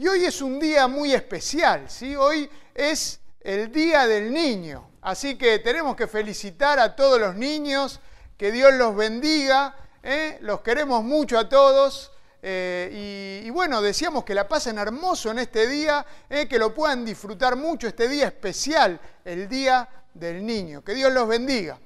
Y hoy es un día muy especial, ¿sí? Hoy es el Día del Niño. Así que tenemos que felicitar a todos los niños, que Dios los bendiga, ¿eh? los queremos mucho a todos. Eh, y, bueno, decíamos que la pasen hermoso en este día, ¿eh? que lo puedan disfrutar mucho, este día especial, el Día del Niño. Que Dios los bendiga.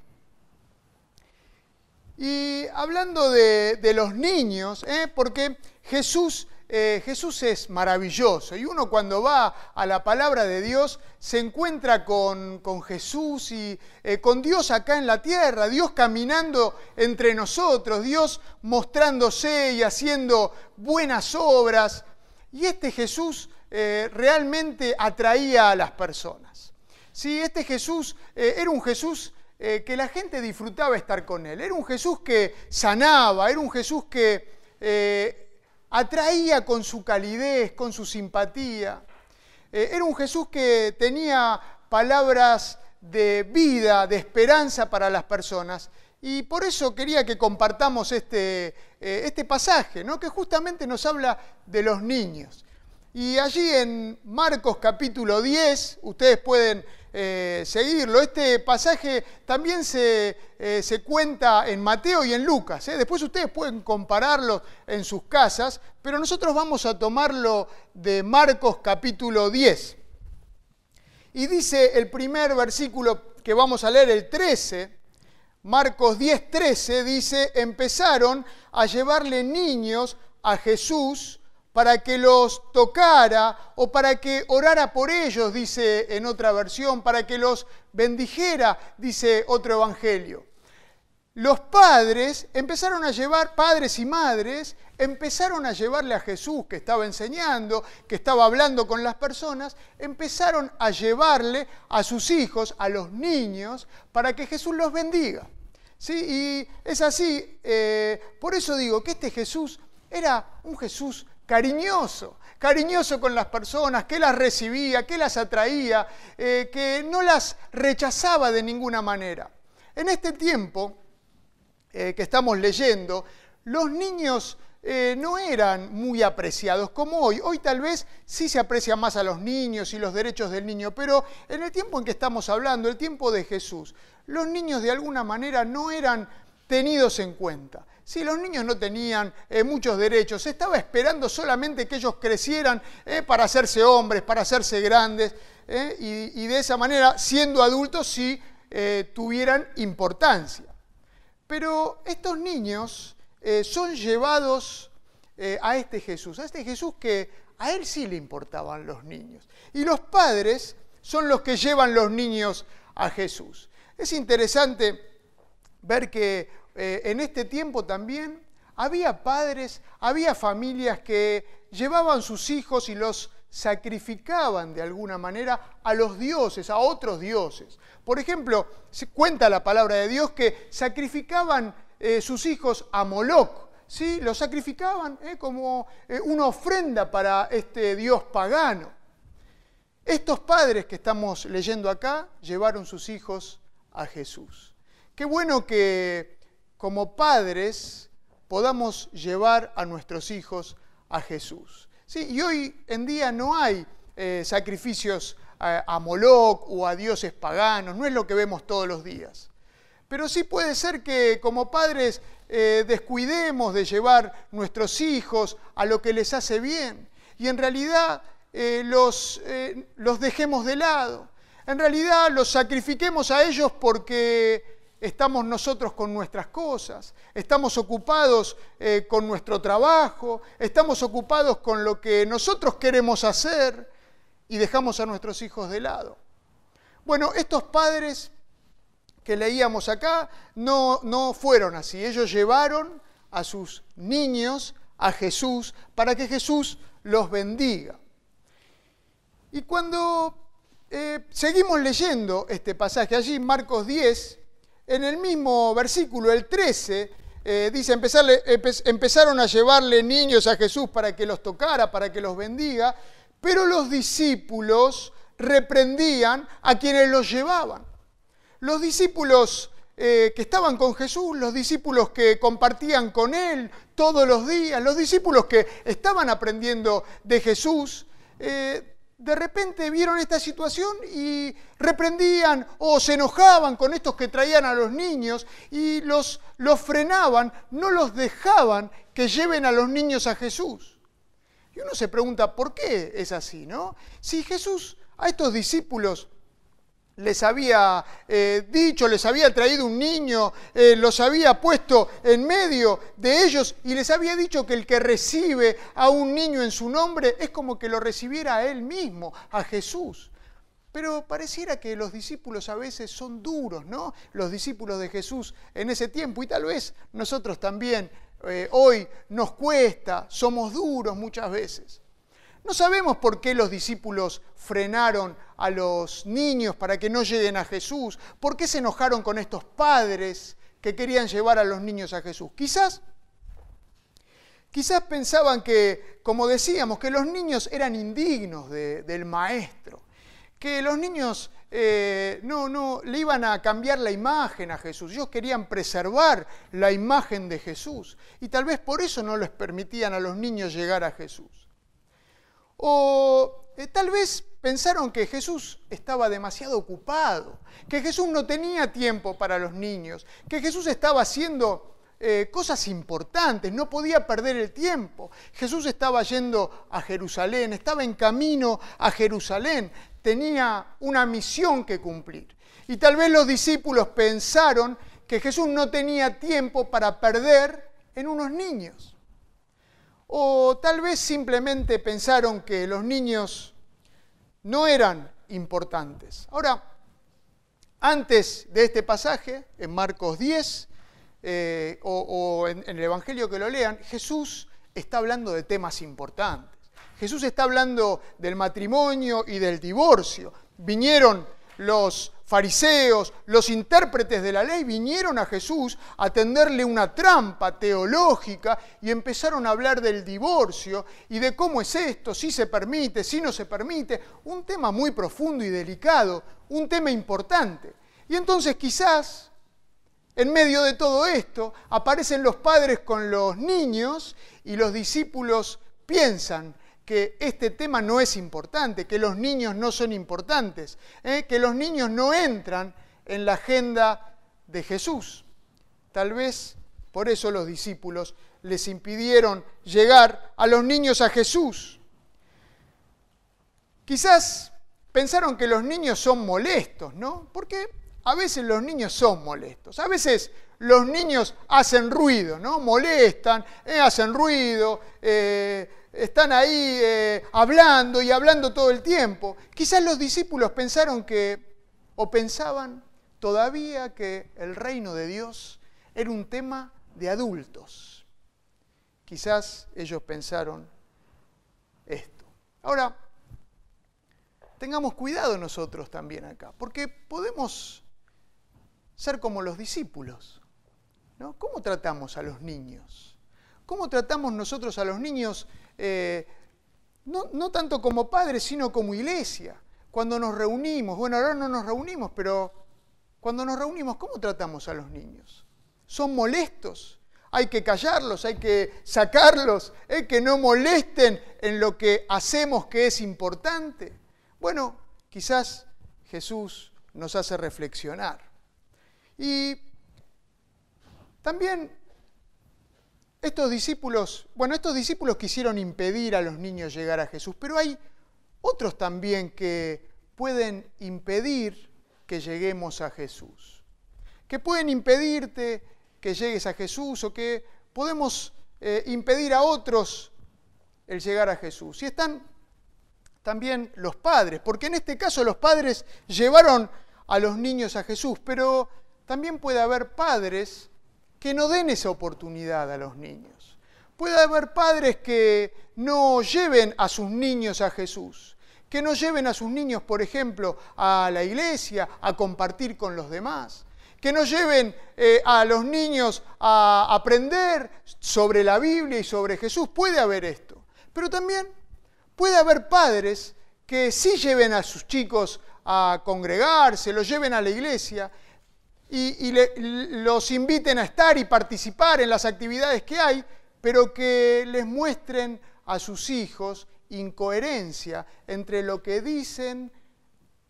Y hablando de, los niños, ¿eh? porque Jesús, eh, Jesús es maravilloso y uno cuando va a la palabra de Dios se encuentra con, Jesús y eh, con Dios acá en la tierra, Dios caminando entre nosotros, Dios mostrándose y haciendo buenas obras. Y este Jesús realmente atraía a las personas. Sí, este Jesús era un Jesús eh, que la gente disfrutaba estar con él. Era un Jesús que sanaba, era un Jesús que eh, atraía con su calidez, con su simpatía. Eh, era un Jesús que tenía palabras de vida, de esperanza para las personas. Y por eso quería que compartamos este, este pasaje, ¿no? que justamente nos habla de los niños. Y allí en Marcos capítulo 10, ustedes pueden eh, seguirlo. Este pasaje también eh, se, cuenta en Mateo y en Lucas. ¿eh? Después ustedes pueden compararlo en sus casas, pero nosotros vamos a tomarlo de Marcos capítulo 10. Y dice el primer versículo que vamos a leer, el 13, Marcos 10, 13, dice, empezaron a llevarle niños a Jesús para que los tocara o para que orara por ellos, dice en otra versión, para que los bendijera, dice otro evangelio. Los padres empezaron a llevar, padres y madres, empezaron a llevarle a Jesús que estaba enseñando, que estaba hablando con las personas, empezaron a llevarle a sus hijos, a los niños, para que Jesús los bendiga. ¿Sí? Y es así, eh, por eso digo que este Jesús era un Jesús cariñoso, cariñoso con las personas, que las recibía, que las atraía, eh, que no las rechazaba de ninguna manera. En este tiempo eh, que estamos leyendo, los niños eh, no eran muy apreciados como hoy. Hoy tal vez sí se aprecia más a los niños y los derechos del niño, pero en el tiempo en que estamos hablando, el tiempo de Jesús, los niños de alguna manera no eran tenidos en cuenta. Si los niños no tenían eh, muchos derechos, se estaba esperando solamente que ellos crecieran eh, para hacerse hombres, para hacerse grandes, eh, y, de esa manera, siendo adultos, sí tuvieran importancia. Pero estos niños son llevados a este Jesús, a este Jesús que a él sí le importaban los niños. Y los padres son los que llevan los niños a Jesús. Es interesante ver que eh, en este tiempo también había padres, había familias que llevaban sus hijos y los sacrificaban de alguna manera a los dioses, a otros dioses. Por ejemplo, se cuenta la palabra de Dios que sacrificaban eh, sus hijos a Moloch, ¿sí? Los sacrificaban eh, como una ofrenda para este dios pagano. Estos padres que estamos leyendo acá llevaron sus hijos a Jesús. Qué bueno que como padres podamos llevar a nuestros hijos a Jesús. ¿Sí? Y hoy en día no hay eh, sacrificios a, Moloch o a dioses paganos, no es lo que vemos todos los días. Pero sí puede ser que como padres eh, descuidemos de llevar nuestros hijos a lo que les hace bien y en realidad eh, los, los dejemos de lado. En realidad los sacrifiquemos a ellos porque estamos nosotros con nuestras cosas, estamos ocupados eh, con nuestro trabajo, estamos ocupados con lo que nosotros queremos hacer y dejamos a nuestros hijos de lado. Bueno, estos padres que leíamos acá no, no fueron así, ellos llevaron a sus niños a Jesús para que Jesús los bendiga. Y cuando eh, seguimos leyendo este pasaje allí, Marcos 10, en el mismo versículo, el 13, eh, dice, empezaron a llevarle niños a Jesús para que los tocara, para que los bendiga, pero los discípulos reprendían a quienes los llevaban. Los discípulos eh, que estaban con Jesús, los discípulos que compartían con Él todos los días, los discípulos que estaban aprendiendo de Jesús, eh, de repente vieron esta situación y reprendían o se enojaban con estos que traían a los niños y los, los frenaban, no los dejaban que lleven a los niños a Jesús. Y uno se pregunta, ¿por qué es así? ¿no? Si Jesús a estos discípulos les había eh, dicho, les había traído un niño, eh, los había puesto en medio de ellos y les había dicho que el que recibe a un niño en su nombre es como que lo recibiera a él mismo, a Jesús. Pero pareciera que los discípulos a veces son duros, ¿no? Los discípulos de Jesús en ese tiempo y tal vez nosotros también eh, hoy nos cuesta, somos duros muchas veces. No sabemos por qué los discípulos frenaron a los niños para que no lleguen a Jesús, por qué se enojaron con estos padres que querían llevar a los niños a Jesús. Quizás, quizás pensaban que, como decíamos, que los niños eran indignos del maestro, que los niños eh, no, no, le iban a cambiar la imagen a Jesús. Ellos querían preservar la imagen de Jesús y tal vez por eso no les permitían a los niños llegar a Jesús. O eh, tal vez pensaron que Jesús estaba demasiado ocupado, que Jesús no tenía tiempo para los niños, que Jesús estaba haciendo eh, cosas importantes, no podía perder el tiempo. Jesús estaba yendo a Jerusalén, estaba en camino a Jerusalén, tenía una misión que cumplir. Y tal vez los discípulos pensaron que Jesús no tenía tiempo para perder en unos niños. O tal vez simplemente pensaron que los niños no eran importantes. Ahora, antes de este pasaje, en Marcos 10, eh, o, en, en el Evangelio que lo lean, Jesús está hablando de temas importantes. Jesús está hablando del matrimonio y del divorcio. Vinieron los fariseos, los intérpretes de la ley vinieron a Jesús a tenderle una trampa teológica y empezaron a hablar del divorcio y de cómo es esto, si se permite, si no se permite, un tema muy profundo y delicado, un tema importante. Y entonces quizás en medio de todo esto aparecen los padres con los niños y los discípulos piensan, que este tema no es importante, que los niños no son importantes, ¿eh? que los niños no entran en la agenda de Jesús. Tal vez por eso los discípulos les impidieron llegar a los niños a Jesús. Quizás pensaron que los niños son molestos, ¿no? Porque a veces los niños son molestos. A veces los niños hacen ruido, ¿no? Molestan, eh, hacen ruido, eh, están ahí eh, hablando y hablando todo el tiempo. Quizás los discípulos pensaron que, o pensaban todavía que el reino de Dios era un tema de adultos. Quizás ellos pensaron esto. Ahora, tengamos cuidado nosotros también acá, porque podemos ser como los discípulos. ¿no? ¿Cómo tratamos a los niños? ¿Cómo tratamos nosotros a los niños eh, no, tanto como padres, sino como iglesia. Cuando nos reunimos, bueno, ahora no nos reunimos, pero cuando nos reunimos, ¿cómo tratamos a los niños? ¿Son molestos? Hay que callarlos, hay que sacarlos, hay que no molesten en lo que hacemos que es importante. Bueno, quizás Jesús nos hace reflexionar. Y también estos discípulos, bueno, estos discípulos quisieron impedir a los niños llegar a Jesús, pero hay otros también que pueden impedir que lleguemos a Jesús, que pueden impedirte que llegues a Jesús o que podemos eh, impedir a otros el llegar a Jesús. Y están también los padres, porque en este caso los padres llevaron a los niños a Jesús, pero también puede haber padres que no den esa oportunidad a los niños. Puede haber padres que no lleven a sus niños a Jesús, que no lleven a sus niños, por ejemplo, a la iglesia, a compartir con los demás, que no lleven eh, a los niños a aprender sobre la Biblia y sobre Jesús. Puede haber esto. Pero también puede haber padres que sí lleven a sus chicos a congregarse, los lleven a la iglesia, y, los inviten a estar y participar en las actividades que hay, pero que les muestren a sus hijos incoherencia entre lo que dicen,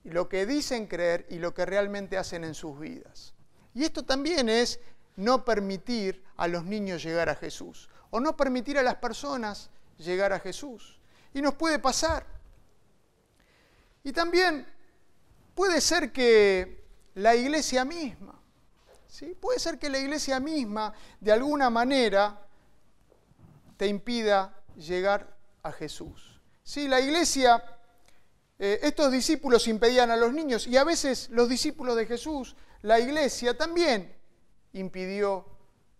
lo que dicen creer y lo que realmente hacen en sus vidas. Y esto también es no permitir a los niños llegar a Jesús o no permitir a las personas llegar a Jesús. Y nos puede pasar. Y también puede ser que la iglesia misma, ¿sí? puede ser que la iglesia misma de alguna manera te impida llegar a Jesús. ¿Sí? La iglesia, eh, estos discípulos impedían a los niños y a veces los discípulos de Jesús, la iglesia también impidió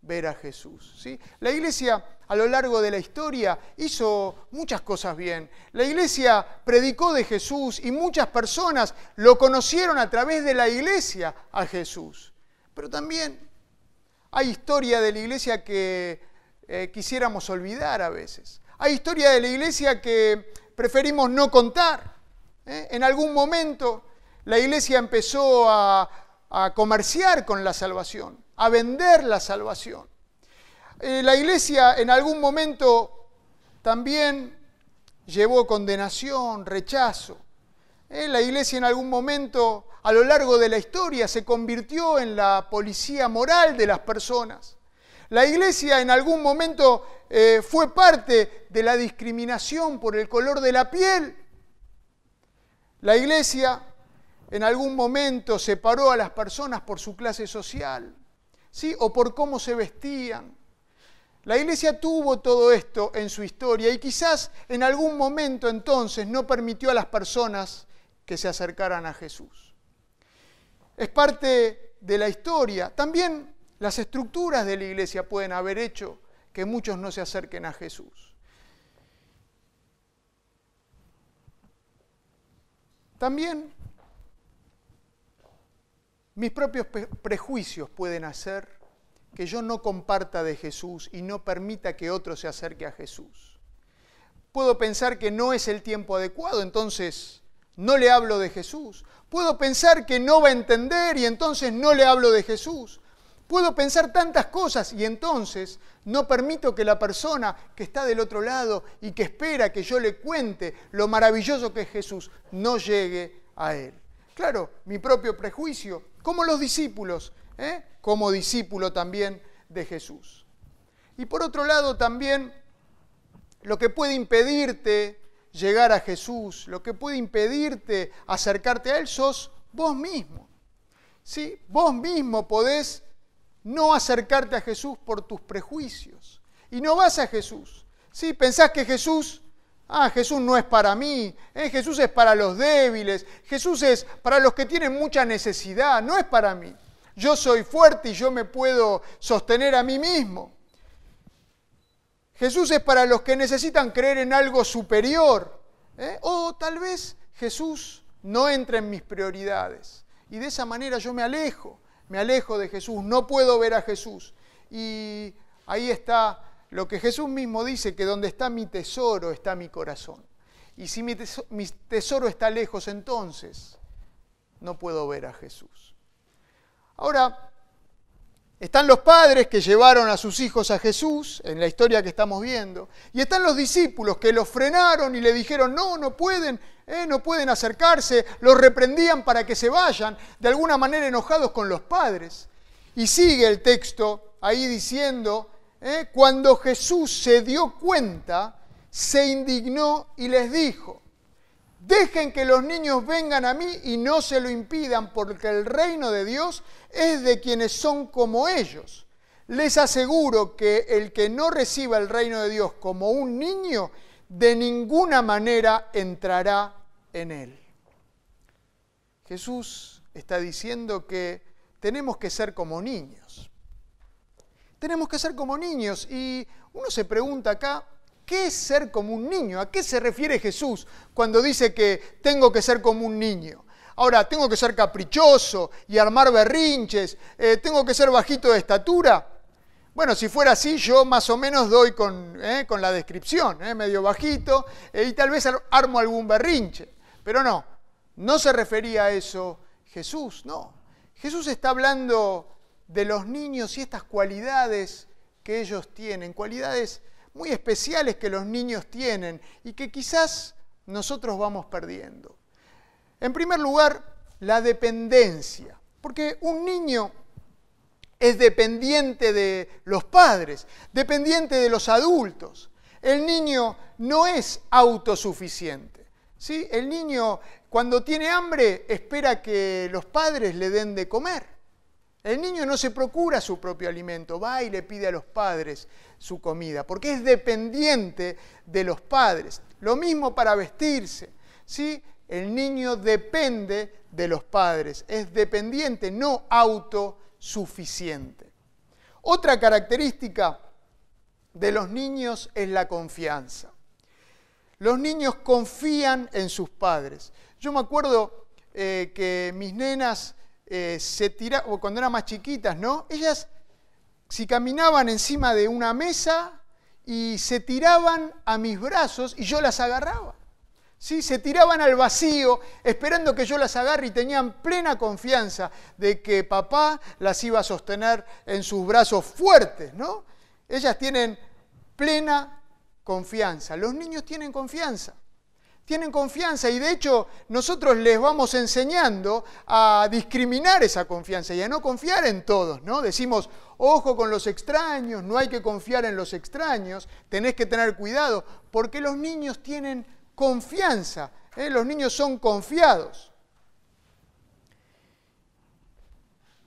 ver a Jesús. ¿sí? La iglesia a lo largo de la historia hizo muchas cosas bien. La iglesia predicó de Jesús y muchas personas lo conocieron a través de la iglesia a Jesús. Pero también hay historia de la iglesia que eh, quisiéramos olvidar a veces. Hay historia de la iglesia que preferimos no contar. ¿eh? En algún momento la iglesia empezó a comerciar con la salvación a vender la salvación. Eh, la iglesia en algún momento también llevó condenación, rechazo. Eh, la iglesia en algún momento a lo largo de la historia se convirtió en la policía moral de las personas. La iglesia en algún momento eh, fue parte de la discriminación por el color de la piel. La iglesia en algún momento separó a las personas por su clase social. ¿Sí? o por cómo se vestían. La iglesia tuvo todo esto en su historia y quizás en algún momento entonces no permitió a las personas que se acercaran a Jesús. Es parte de la historia. También las estructuras de la iglesia pueden haber hecho que muchos no se acerquen a Jesús. También mis propios prejuicios pueden hacer que yo no comparta de Jesús y no permita que otro se acerque a Jesús. Puedo pensar que no es el tiempo adecuado, entonces no le hablo de Jesús. Puedo pensar que no va a entender y entonces no le hablo de Jesús. Puedo pensar tantas cosas y entonces no permito que la persona que está del otro lado y que espera que yo le cuente lo maravilloso que es Jesús no llegue a él. Claro, mi propio prejuicio, como los discípulos, ¿eh? como discípulo también de Jesús. Y por otro lado también lo que puede impedirte llegar a Jesús, lo que puede impedirte acercarte a Él, sos vos mismo. ¿Sí? Vos mismo podés no acercarte a Jesús por tus prejuicios. Y no vas a Jesús. ¿Sí? Pensás que Jesús Ah, Jesús no es para mí, eh, Jesús es para los débiles, Jesús es para los que tienen mucha necesidad, no es para mí. Yo soy fuerte y yo me puedo sostener a mí mismo. Jesús es para los que necesitan creer en algo superior. ¿eh? O tal vez Jesús no entra en mis prioridades. Y de esa manera yo me alejo, me alejo de Jesús, no puedo ver a Jesús. Y ahí está lo que Jesús mismo dice, que donde está mi tesoro está mi corazón. Y si mi tesoro, está lejos, entonces no puedo ver a Jesús. Ahora, están los padres que llevaron a sus hijos a Jesús, en la historia que estamos viendo, y están los discípulos que los frenaron y le dijeron, no, no pueden, eh, no pueden acercarse, los reprendían para que se vayan, de alguna manera enojados con los padres. Y sigue el texto ahí diciendo, ¿eh? cuando Jesús se dio cuenta, se indignó y les dijo, dejen que los niños vengan a mí y no se lo impidan, porque el reino de Dios es de quienes son como ellos. Les aseguro que el que no reciba el reino de Dios como un niño, de ninguna manera entrará en él. Jesús está diciendo que tenemos que ser como niños. Tenemos que ser como niños. Y uno se pregunta acá, ¿qué es ser como un niño? ¿A qué se refiere Jesús cuando dice que tengo que ser como un niño? Ahora, ¿tengo que ser caprichoso y armar berrinches? Eh, ¿Tengo que ser bajito de estatura? Bueno, si fuera así, yo más o menos doy con, eh, con la descripción, eh, medio bajito, y tal vez armo algún berrinche. Pero no, no se refería a eso Jesús, no. Jesús está hablando de los niños y estas cualidades que ellos tienen, cualidades muy especiales que los niños tienen y que quizás nosotros vamos perdiendo. En primer lugar, la dependencia, porque un niño es dependiente de los padres, dependiente de los adultos. El niño no es autosuficiente. ¿sí? El niño cuando tiene hambre espera que los padres le den de comer. El niño no se procura su propio alimento, va y le pide a los padres su comida, porque es dependiente de los padres. Lo mismo para vestirse. ¿sí? El niño depende de los padres, es dependiente, no autosuficiente. Otra característica de los niños es la confianza. Los niños confían en sus padres. Yo me acuerdo eh, que mis nenas eh, se tiraban, cuando eran más chiquitas, ¿no? Ellas, si caminaban encima de una mesa y se tiraban a mis brazos y yo las agarraba. ¿Sí? Se tiraban al vacío esperando que yo las agarre y tenían plena confianza de que papá las iba a sostener en sus brazos fuertes, ¿no? Ellas tienen plena confianza. Los niños tienen confianza. Tienen confianza y de hecho nosotros les vamos enseñando a discriminar esa confianza y a no confiar en todos, ¿no? Decimos, ojo con los extraños, no hay que confiar en los extraños, tenés que tener cuidado, porque los niños tienen confianza, ¿eh? los niños son confiados.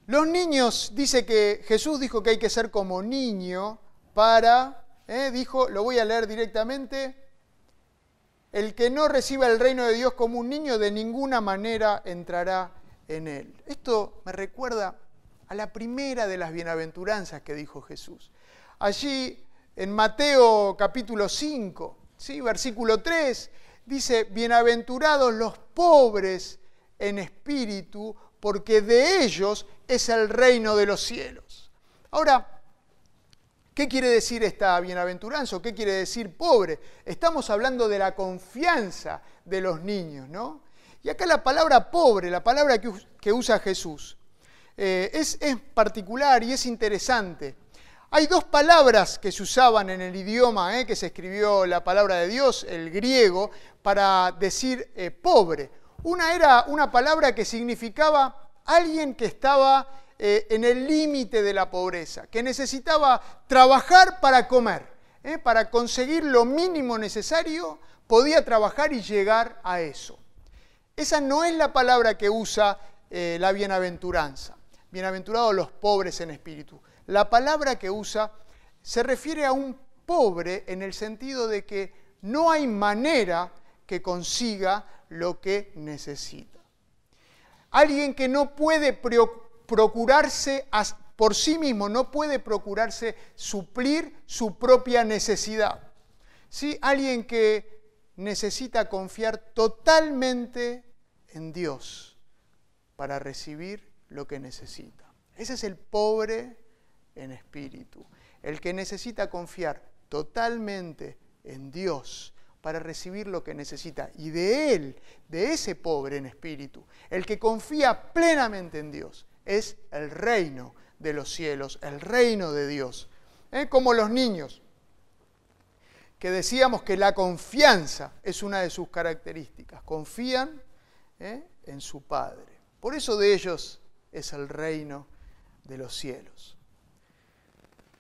Los niños, dice que Jesús dijo que hay que ser como niño para ¿eh? dijo, lo voy a leer directamente, el que no reciba el reino de Dios como un niño de ninguna manera entrará en él. Esto me recuerda a la primera de las bienaventuranzas que dijo Jesús. Allí en Mateo capítulo 5, ¿sí? versículo 3, dice, bienaventurados los pobres en espíritu, porque de ellos es el reino de los cielos. Ahora, ¿Qué quiere decir esta bienaventuranza? ¿Qué quiere decir pobre? Estamos hablando de la confianza de los niños, ¿no? Y acá la palabra pobre, la palabra que, usa Jesús, eh, es, particular y es interesante. Hay dos palabras que se usaban en el idioma eh, que se escribió la palabra de Dios, el griego, para decir eh, pobre. Una era una palabra que significaba alguien que estaba eh, en el límite de la pobreza, que necesitaba trabajar para comer, ¿eh? para conseguir lo mínimo necesario, podía trabajar y llegar a eso. Esa no es la palabra que usa eh, la bienaventuranza. Bienaventurados los pobres en espíritu. La palabra que usa se refiere a un pobre en el sentido de que no hay manera que consiga lo que necesita. Alguien que no puede preocuparse procurarse por sí mismo, no puede procurarse suplir su propia necesidad. ¿Sí? Alguien que necesita confiar totalmente en Dios para recibir lo que necesita. Ese es el pobre en espíritu, el que necesita confiar totalmente en Dios para recibir lo que necesita. Y de Él, de ese pobre en espíritu, el que confía plenamente en Dios, es el reino de los cielos, el reino de Dios. ¿Eh? Como los niños, que decíamos que la confianza es una de sus características. Confían ¿eh? en su Padre. Por eso de ellos es el reino de los cielos.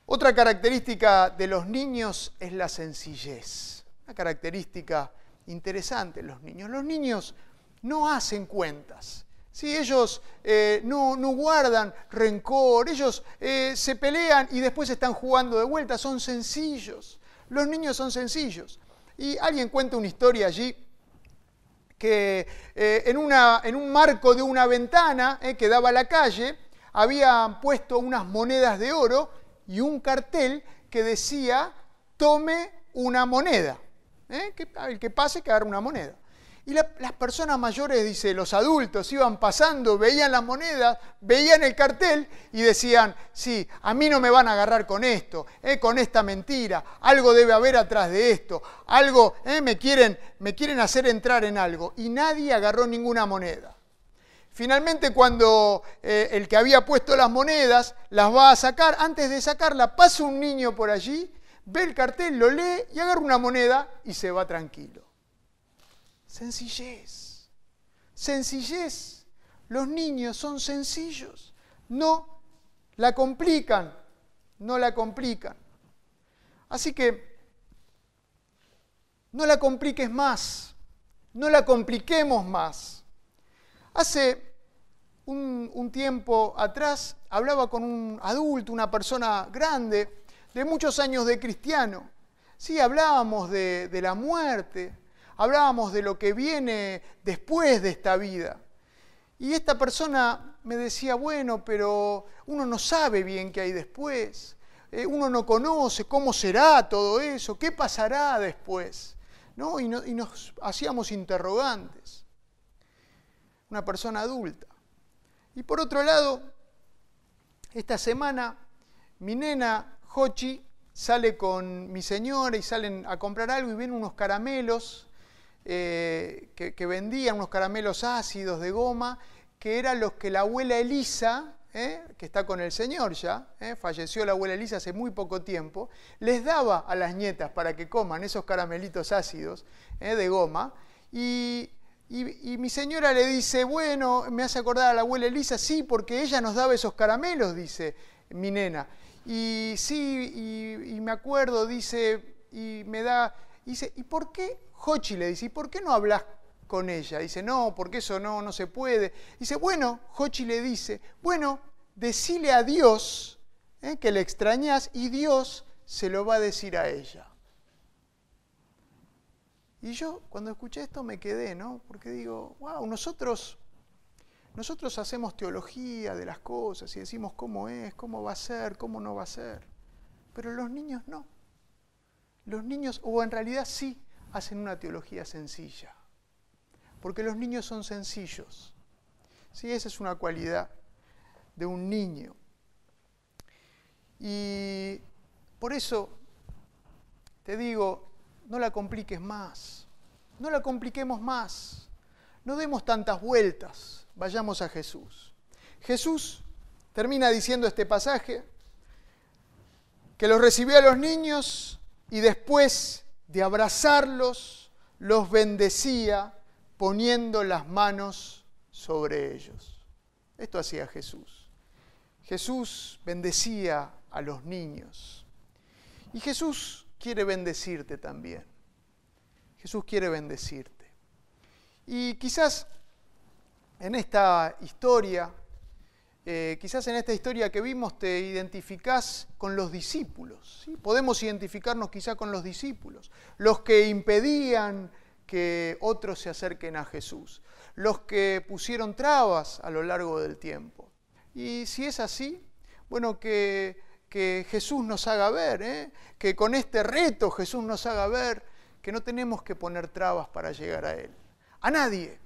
Otra característica de los niños es la sencillez. Una característica interesante en los niños. Los niños no hacen cuentas. Si ellos eh, no, guardan rencor, ellos eh, se pelean y después están jugando de vuelta, son sencillos. Los niños son sencillos. Y alguien cuenta una historia allí que eh, en, una, en, un marco de una ventana que daba a la calle habían puesto unas monedas de oro y un cartel que decía, tome una moneda. El que pase que una moneda. Y las personas mayores, dice, los adultos iban pasando, veían las monedas, veían el cartel y decían, sí, a mí no me van a agarrar con esto, eh, con esta mentira, algo debe haber atrás de esto, algo, eh, me, quieren, me quieren hacer entrar en algo. Y nadie agarró ninguna moneda. finalmente cuando eh, el que había puesto las monedas las va a sacar, antes de sacarla pasa un niño por allí, ve el cartel, lo lee y agarra una moneda y se va tranquilo. Sencillez, sencillez. Los niños son sencillos, no la complican, no la complican. Así que no la compliques más, no la compliquemos más. Hace un, tiempo atrás hablaba con un adulto, una persona grande, de muchos años de cristiano. Sí, hablábamos de, la muerte, hablábamos de lo que viene después de esta vida. Y esta persona me decía, bueno, pero uno no sabe bien qué hay después, eh, uno no conoce cómo será todo eso, qué pasará después. ¿no? Y, y nos hacíamos interrogantes. Una persona adulta. Y por otro lado, esta semana mi nena Hochi sale con mi señora y salen a comprar algo y ven unos caramelos eh, que, vendían unos caramelos ácidos de goma, que eran los que la abuela Elisa, eh, que está con el Señor ya, eh, falleció la abuela Elisa hace muy poco tiempo, les daba a las nietas para que coman esos caramelitos ácidos de goma. Y, y, mi señora le dice, bueno, me hace acordar a la abuela Elisa, sí, porque ella nos daba esos caramelos, dice mi nena. Y sí, y, y me acuerdo, dice, y me da, dice, ¿y por qué Hochi le dice, ¿y por qué no hablas con ella? Dice, no, porque eso no, no se puede. Dice, bueno, Hochi le dice, bueno, decile a Dios eh, que le extrañas y Dios se lo va a decir a ella. Y yo cuando escuché esto me quedé, ¿no? Porque digo, wow, nosotros, nosotros hacemos teología de las cosas y decimos cómo es, cómo va a ser, cómo no va a ser. Pero los niños no. Los niños, o en realidad sí, hacen una teología sencilla, porque los niños son sencillos. Sí, esa es una cualidad de un niño. Y por eso te digo, no la compliques más, no la compliquemos más, no demos tantas vueltas, vayamos a Jesús. Jesús termina diciendo este pasaje, que los recibió a los niños y después de abrazarlos, los bendecía poniendo las manos sobre ellos. Esto hacía Jesús. Jesús bendecía a los niños. Y Jesús quiere bendecirte también. Jesús quiere bendecirte. Y quizás en esta historia eh, quizás en esta historia que vimos te identificás con los discípulos. Podemos identificarnos quizás con los discípulos, los que impedían que otros se acerquen a Jesús, los que pusieron trabas a lo largo del tiempo. Y si es así, bueno, que, que Jesús nos haga ver, ¿eh? que con este reto Jesús nos haga ver que no tenemos que poner trabas para llegar a Él. A nadie,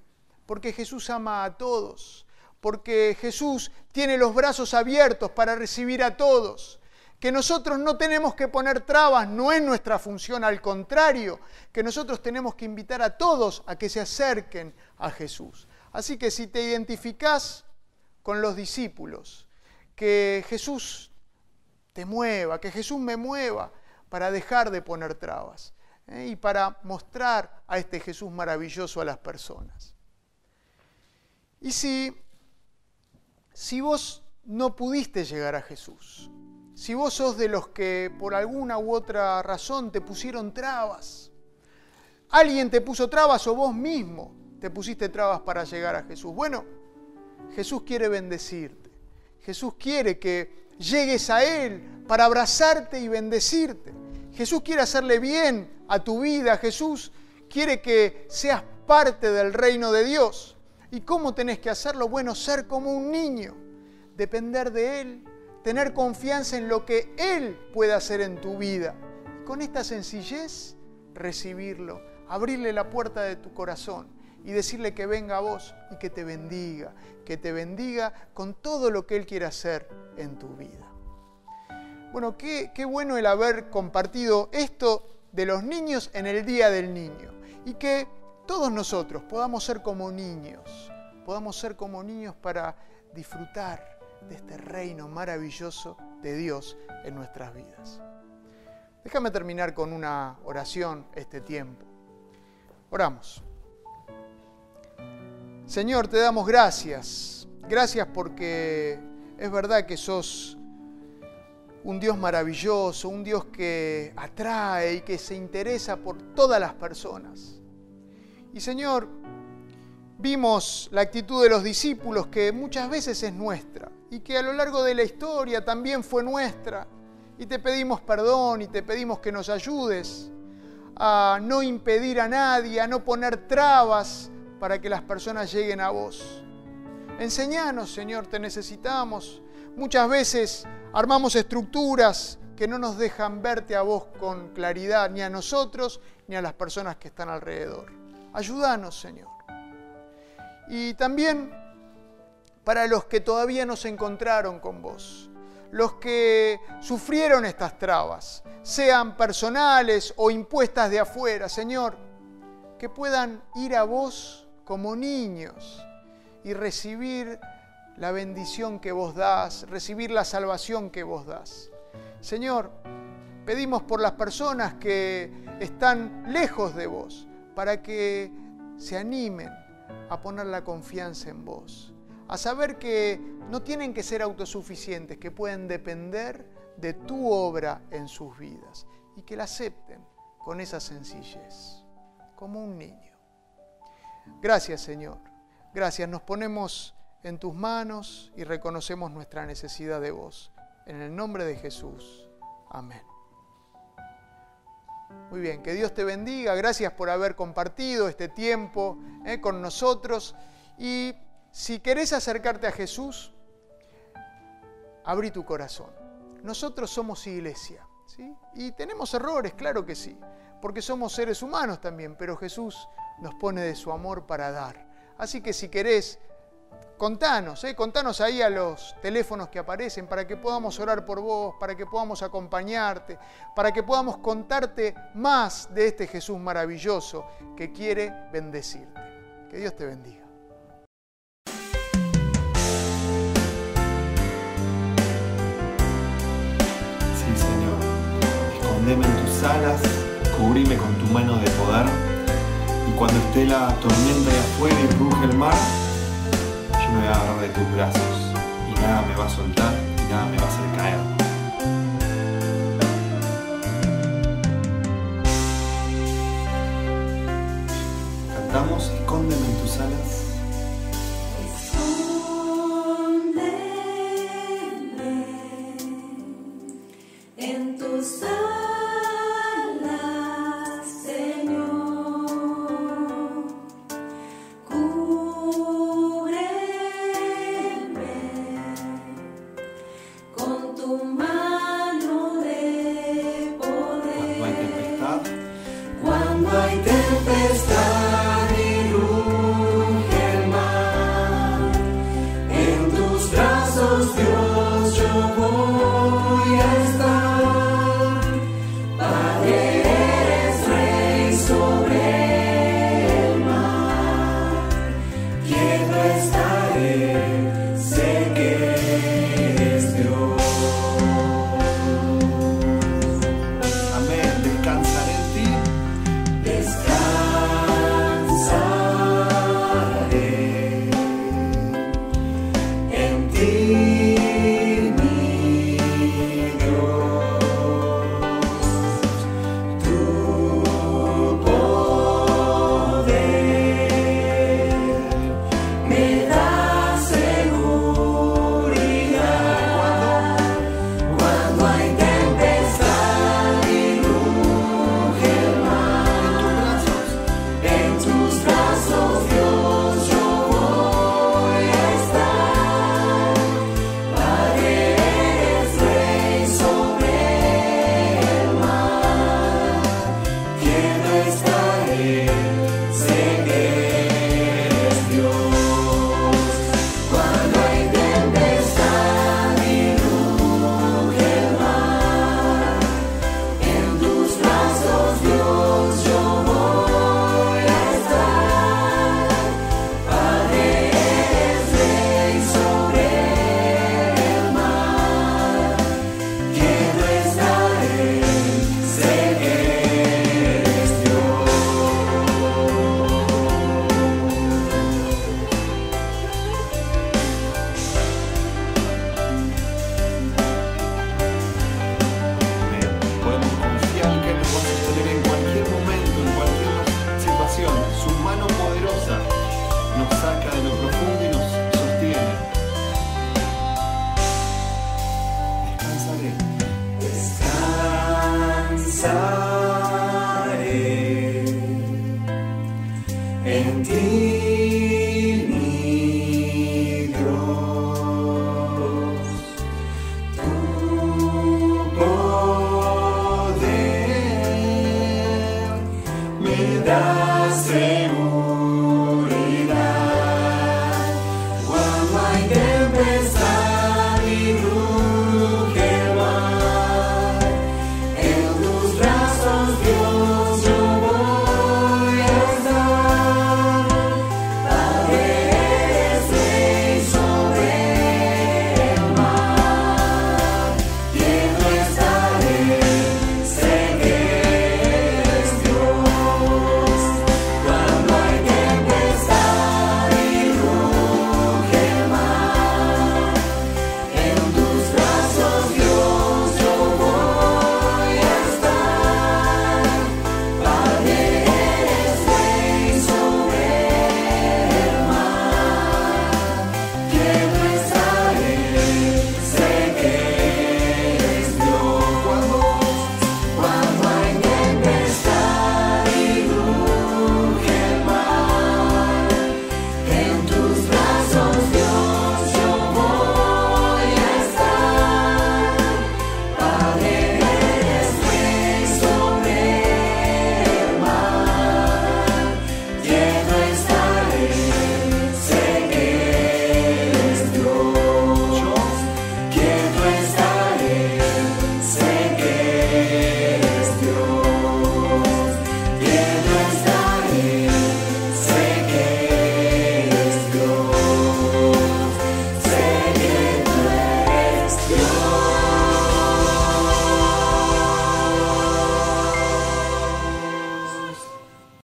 porque Jesús ama a todos porque Jesús tiene los brazos abiertos para recibir a todos, que nosotros no tenemos que poner trabas, no es nuestra función, al contrario, que nosotros tenemos que invitar a todos a que se acerquen a Jesús. Así que si te identificás con los discípulos, que Jesús te mueva, que Jesús me mueva para dejar de poner trabas ¿eh? y para mostrar a este Jesús maravilloso a las personas. Y si si vos no pudiste llegar a Jesús, si vos sos de los que por alguna u otra razón te pusieron trabas, alguien te puso trabas o vos mismo te pusiste trabas para llegar a Jesús, bueno, Jesús quiere bendecirte. Jesús quiere que llegues a Él para abrazarte y bendecirte. Jesús quiere hacerle bien a tu vida. Jesús quiere que seas parte del reino de Dios. ¿Y cómo tenés que hacerlo? Bueno, ser como un niño, depender de Él, tener confianza en lo que Él puede hacer en tu vida. con esta sencillez, recibirlo, abrirle la puerta de tu corazón y decirle que venga a vos y que te bendiga, que te bendiga con todo lo que Él quiere hacer en tu vida. Bueno, qué, qué bueno el haber compartido esto de los niños en el Día del Niño y que todos nosotros podamos ser como niños, podamos ser como niños para disfrutar de este reino maravilloso de Dios en nuestras vidas. Déjame terminar con una oración este tiempo. Oramos. Señor, te damos gracias. Gracias porque es verdad que sos un Dios maravilloso, un Dios que atrae y que se interesa por todas las personas. Y Señor, vimos la actitud de los discípulos que muchas veces es nuestra y que a lo largo de la historia también fue nuestra. Y te pedimos perdón y te pedimos que nos ayudes a no impedir a nadie, a no poner trabas para que las personas lleguen a vos. Enseñanos, Señor, te necesitamos. Muchas veces armamos estructuras que no nos dejan verte a vos con claridad, ni a nosotros, ni a las personas que están alrededor. Ayúdanos, Señor. Y también para los que todavía no se encontraron con vos, los que sufrieron estas trabas, sean personales o impuestas de afuera, Señor, que puedan ir a vos como niños y recibir la bendición que vos das, recibir la salvación que vos das. Señor, pedimos por las personas que están lejos de vos, para que se animen a poner la confianza en vos, a saber que no tienen que ser autosuficientes, que pueden depender de tu obra en sus vidas y que la acepten con esa sencillez, como un niño. Gracias Señor, gracias, nos ponemos en tus manos y reconocemos nuestra necesidad de vos. En el nombre de Jesús. Amén. Muy bien, que Dios te bendiga. Gracias por haber compartido este tiempo eh, con nosotros. Y si querés acercarte a Jesús, abrí tu corazón. Nosotros somos iglesia. ¿sí? Y tenemos errores, claro que sí, porque somos seres humanos también, pero Jesús nos pone de su amor para dar. Así que si querés Contanos, eh, contanos ahí a los teléfonos que aparecen para que podamos orar por vos, para que podamos acompañarte, para que podamos contarte más de este Jesús maravilloso que quiere bendecirte. Que Dios te bendiga. Sí, Señor. Escondeme en tus alas, cubrime con tu mano de poder. Y cuando esté la tormenta ahí afuera y ruge el mar, me voy a agarrar de tus brazos y nada me va a soltar y nada me va a hacer caer. Cantamos Escóndeme en tus alas.